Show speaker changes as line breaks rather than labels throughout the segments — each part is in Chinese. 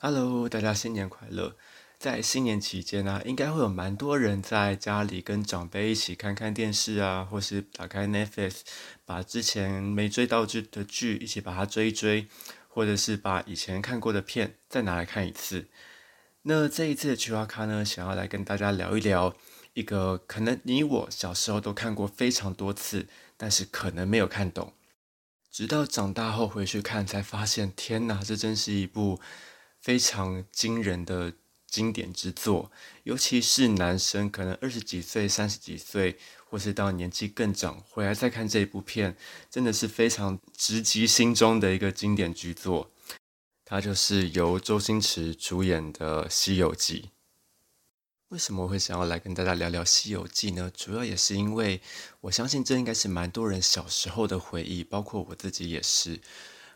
Hello，大家新年快乐！在新年期间呢，应该会有蛮多人在家里跟长辈一起看看电视啊，或是打开 Netflix，把之前没追到剧的剧一起把它追一追，或者是把以前看过的片再拿来看一次。那这一次的菊花咖呢，想要来跟大家聊一聊一个可能你我小时候都看过非常多次，但是可能没有看懂，直到长大后回去看才发现，天哪，这真是一部。非常惊人的经典之作，尤其是男生可能二十几岁、三十几岁，或是到年纪更长回来再看这一部片，真的是非常直击心中的一个经典巨作。它就是由周星驰主演的《西游记》。为什么我会想要来跟大家聊聊《西游记》呢？主要也是因为我相信这应该是蛮多人小时候的回忆，包括我自己也是。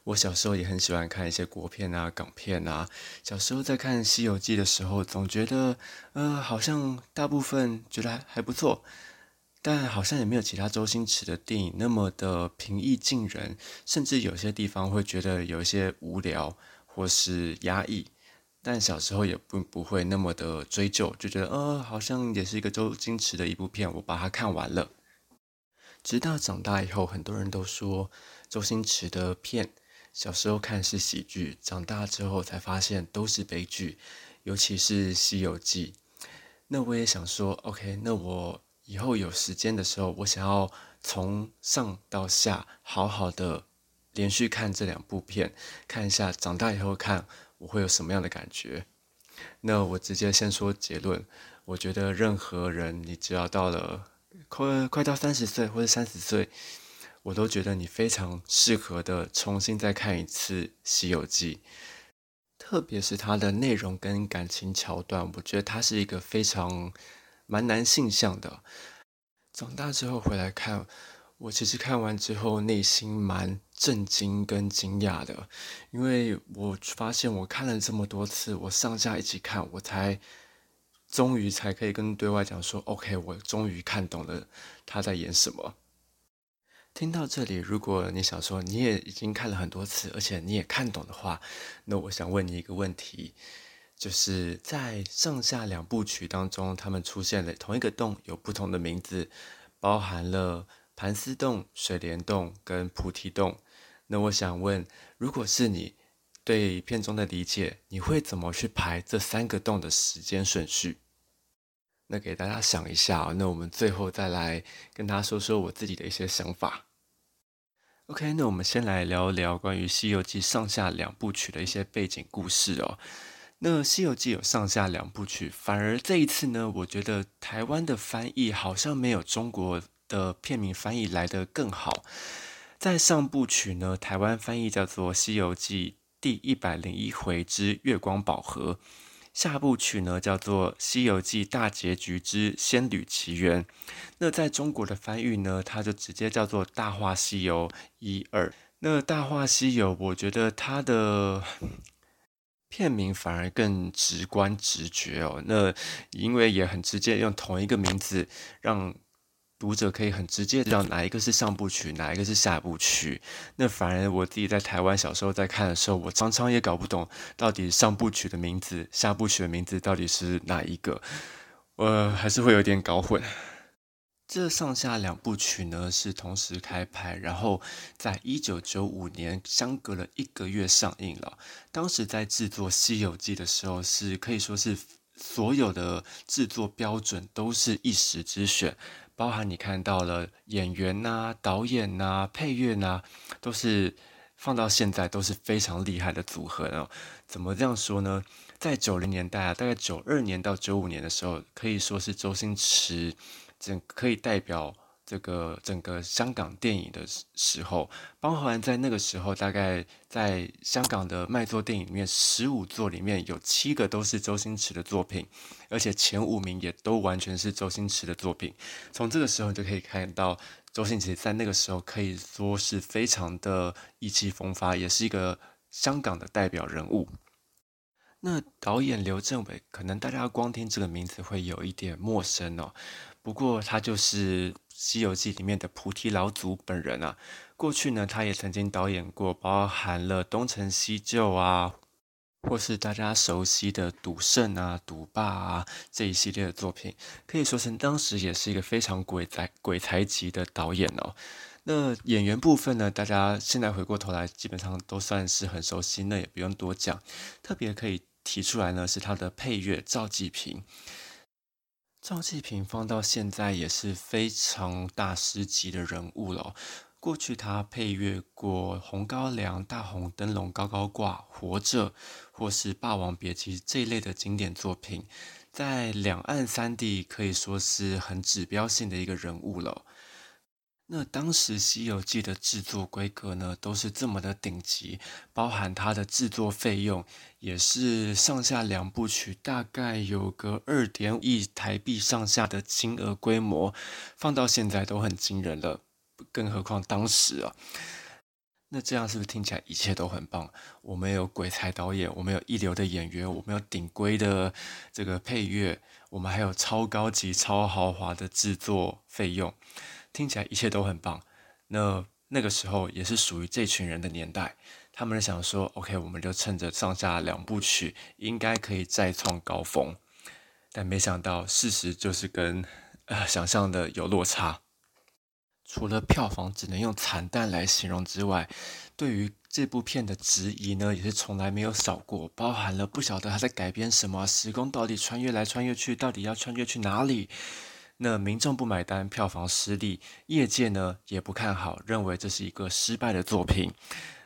我小时候也很喜欢看一些国片啊、港片啊。小时候在看《西游记》的时候，总觉得，呃，好像大部分觉得还还不错，但好像也没有其他周星驰的电影那么的平易近人，甚至有些地方会觉得有一些无聊或是压抑。但小时候也不不会那么的追究，就觉得，呃，好像也是一个周星驰的一部片，我把它看完了。直到长大以后，很多人都说周星驰的片。小时候看是喜剧，长大之后才发现都是悲剧，尤其是《西游记》。那我也想说，OK，那我以后有时间的时候，我想要从上到下好好的连续看这两部片，看一下长大以后看我会有什么样的感觉。那我直接先说结论，我觉得任何人，你只要到了快快到三十岁或者三十岁。我都觉得你非常适合的重新再看一次《西游记》，特别是它的内容跟感情桥段，我觉得它是一个非常蛮男性向的。长大之后回来看，我其实看完之后内心蛮震惊跟惊讶的，因为我发现我看了这么多次，我上下一起看，我才终于才可以跟对外讲说：“OK，我终于看懂了他在演什么。”听到这里，如果你想说你也已经看了很多次，而且你也看懂的话，那我想问你一个问题，就是在上下两部曲当中，他们出现了同一个洞，有不同的名字，包含了盘丝洞、水帘洞跟菩提洞。那我想问，如果是你对片中的理解，你会怎么去排这三个洞的时间顺序？那给大家想一下那我们最后再来跟大家说说我自己的一些想法。OK，那我们先来聊聊关于《西游记》上下两部曲的一些背景故事哦。那《西游记》有上下两部曲，反而这一次呢，我觉得台湾的翻译好像没有中国的片名翻译来得更好。在上部曲呢，台湾翻译叫做《西游记》第一百零一回之月光宝盒。下部曲呢叫做《西游记大结局之仙履奇缘》，那在中国的翻译呢，它就直接叫做《大话西游一二》。那《大话西游》，我觉得它的片名反而更直观直觉哦。那因为也很直接用同一个名字让。读者可以很直接知道哪一个是上部曲，哪一个是下部曲。那反而我自己在台湾小时候在看的时候，我常常也搞不懂到底上部曲的名字、下部曲的名字到底是哪一个，我还是会有点搞混。这上下两部曲呢是同时开拍，然后在一九九五年相隔了一个月上映了。当时在制作《西游记》的时候，是可以说是所有的制作标准都是一时之选。包含你看到了演员呐、导演呐、配乐呐，都是放到现在都是非常厉害的组合哦。怎么这样说呢？在九零年代啊，大概九二年到九五年的时候，可以说是周星驰整可以代表。这个整个香港电影的时候，包含在那个时候，大概在香港的卖座电影里面，十五座里面有七个都是周星驰的作品，而且前五名也都完全是周星驰的作品。从这个时候就可以看到，周星驰在那个时候可以说是非常的意气风发，也是一个香港的代表人物。那导演刘镇伟，可能大家光听这个名字会有一点陌生哦，不过他就是。《西游记》里面的菩提老祖本人啊，过去呢，他也曾经导演过包含了《东成西就》啊，或是大家熟悉的《赌圣》啊、《赌霸》啊这一系列的作品，可以说成当时也是一个非常鬼才鬼才级的导演哦。那演员部分呢，大家现在回过头来，基本上都算是很熟悉，那也不用多讲。特别可以提出来呢，是他的配乐赵继平。赵继平放到现在也是非常大师级的人物了。过去他配乐过《红高粱》《大红灯笼高高挂》《活着》或是《霸王别姬》这一类的经典作品，在两岸三地可以说是很指标性的一个人物了。那当时《西游记》的制作规格呢，都是这么的顶级，包含它的制作费用也是上下两部曲，大概有个二点亿台币上下的金额规模，放到现在都很惊人了。更何况当时啊，那这样是不是听起来一切都很棒？我们有鬼才导演，我们有一流的演员，我们有顶规的这个配乐，我们还有超高级、超豪华的制作费用，听起来一切都很棒。那那个时候也是属于这群人的年代，他们想说：“OK，我们就趁着上下两部曲，应该可以再创高峰。”但没想到，事实就是跟呃想象的有落差。除了票房只能用惨淡来形容之外，对于这部片的质疑呢，也是从来没有少过，包含了不晓得他在改编什么，时空到底穿越来穿越去，到底要穿越去哪里？那民众不买单，票房失利，业界呢也不看好，认为这是一个失败的作品。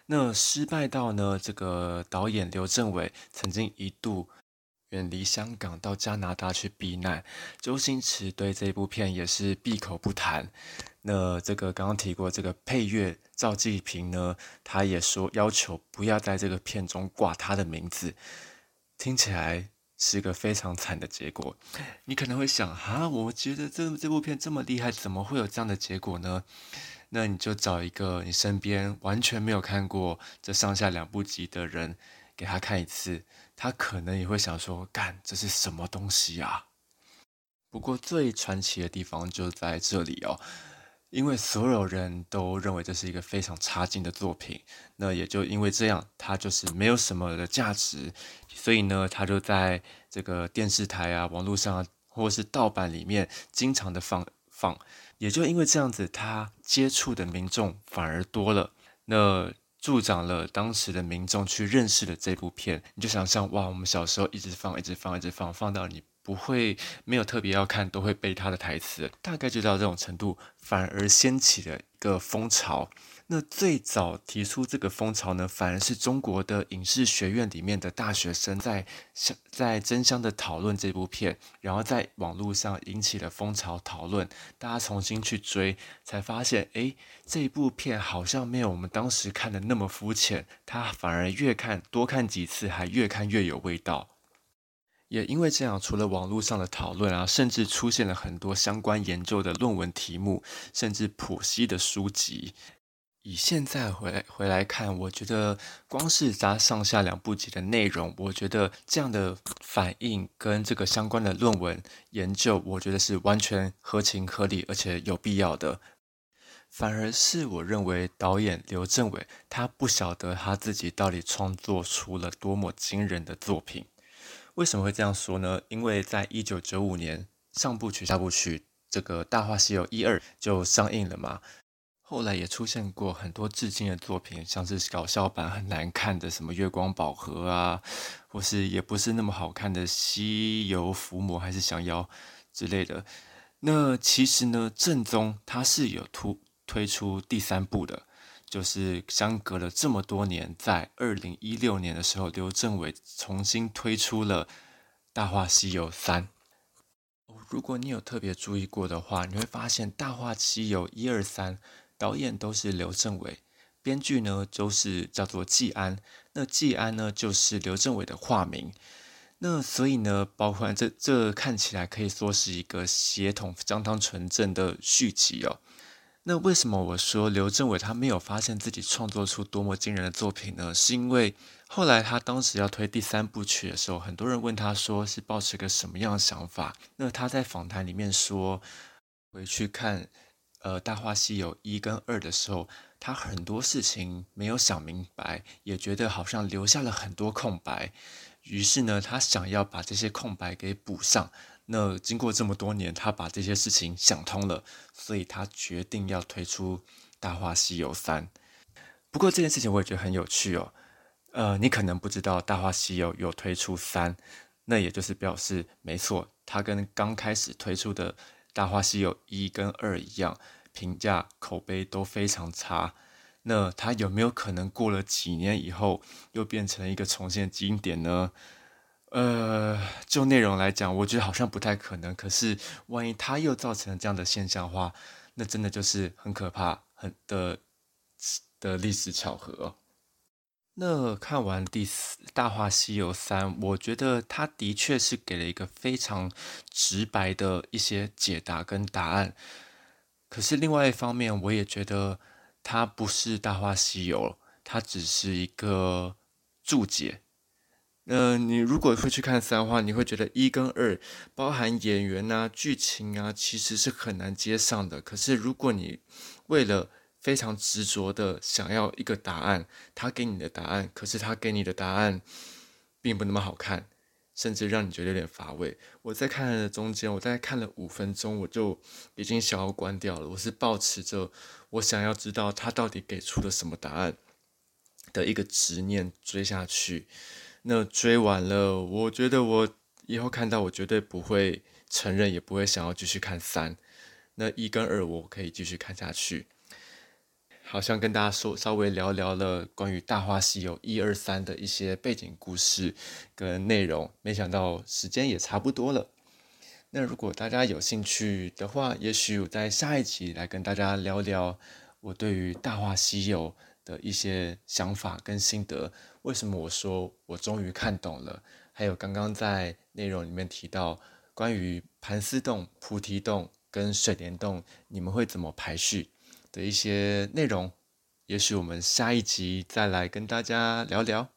那失败到呢，这个导演刘镇伟曾经一度远离香港到加拿大去避难，周星驰对这部片也是闭口不谈。那这个刚刚提过，这个配乐赵继平呢，他也说要求不要在这个片中挂他的名字，听起来是个非常惨的结果。你可能会想，哈，我觉得这这部片这么厉害，怎么会有这样的结果呢？那你就找一个你身边完全没有看过这上下两部集的人，给他看一次，他可能也会想说，干，这是什么东西啊？不过最传奇的地方就在这里哦。因为所有人都认为这是一个非常差劲的作品，那也就因为这样，它就是没有什么的价值，所以呢，它就在这个电视台啊、网络上或是盗版里面经常的放放，也就因为这样子，它接触的民众反而多了，那助长了当时的民众去认识了这部片。你就想象哇，我们小时候一直放、一直放、一直放，放到你。不会没有特别要看，都会背他的台词，大概就到这种程度，反而掀起了一个风潮。那最早提出这个风潮呢，反而是中国的影视学院里面的大学生在在争相的讨论这部片，然后在网络上引起了风潮讨论，大家重新去追，才发现，哎，这部片好像没有我们当时看的那么肤浅，它反而越看多看几次，还越看越有味道。也因为这样，除了网络上的讨论啊，甚至出现了很多相关研究的论文题目，甚至剖析的书籍。以现在回来回来看，我觉得光是加上下两部集的内容，我觉得这样的反应跟这个相关的论文研究，我觉得是完全合情合理，而且有必要的。反而是我认为导演刘镇伟，他不晓得他自己到底创作出了多么惊人的作品。为什么会这样说呢？因为在一九九五年上部曲、下部曲，这个《大话西游》一二就上映了嘛。后来也出现过很多致敬的作品，像是搞笑版很难看的什么《月光宝盒》啊，或是也不是那么好看的《西游伏魔》还是《降妖》之类的。那其实呢，正宗它是有突推出第三部的。就是相隔了这么多年，在二零一六年的时候，刘镇伟重新推出了《大话西游三》。如果你有特别注意过的话，你会发现《大话西游》一二三导演都是刘镇伟，编剧呢都是叫做季安。那季安呢就是刘镇伟的化名。那所以呢，包括这这看起来可以说是一个血统相当纯正的续集哦。那为什么我说刘镇伟他没有发现自己创作出多么惊人的作品呢？是因为后来他当时要推第三部曲的时候，很多人问他说是抱持个什么样的想法？那他在访谈里面说，回去看，呃《大话西游》一跟二的时候，他很多事情没有想明白，也觉得好像留下了很多空白，于是呢，他想要把这些空白给补上。那经过这么多年，他把这些事情想通了，所以他决定要推出《大话西游三》。不过这件事情我也觉得很有趣哦。呃，你可能不知道《大话西游》有推出三，那也就是表示，没错，它跟刚开始推出的《大话西游一》跟二一样，评价口碑都非常差。那它有没有可能过了几年以后，又变成一个重现经典呢？呃，就内容来讲，我觉得好像不太可能。可是，万一它又造成了这样的现象的话，那真的就是很可怕、很的的历史巧合。那看完第四《大话西游三》，我觉得它的确是给了一个非常直白的一些解答跟答案。可是另外一方面，我也觉得它不是《大话西游》，它只是一个注解。呃，你如果会去看三的话，你会觉得一跟二包含演员啊、剧情啊，其实是很难接上的。可是如果你为了非常执着的想要一个答案，他给你的答案，可是他给你的答案并不那么好看，甚至让你觉得有点乏味。我在看的中间，我大概看了五分钟，我就已经想要关掉了。我是保持着我想要知道他到底给出了什么答案的一个执念追下去。那追完了，我觉得我以后看到我绝对不会承认，也不会想要继续看三。那一跟二我可以继续看下去。好像跟大家说稍微聊聊了关于《大话西游》一二三的一些背景故事跟内容，没想到时间也差不多了。那如果大家有兴趣的话，也许我在下一集来跟大家聊聊我对于《大话西游》的一些想法跟心得。为什么我说我终于看懂了？还有刚刚在内容里面提到关于盘丝洞、菩提洞跟水帘洞，你们会怎么排序的一些内容？也许我们下一集再来跟大家聊聊。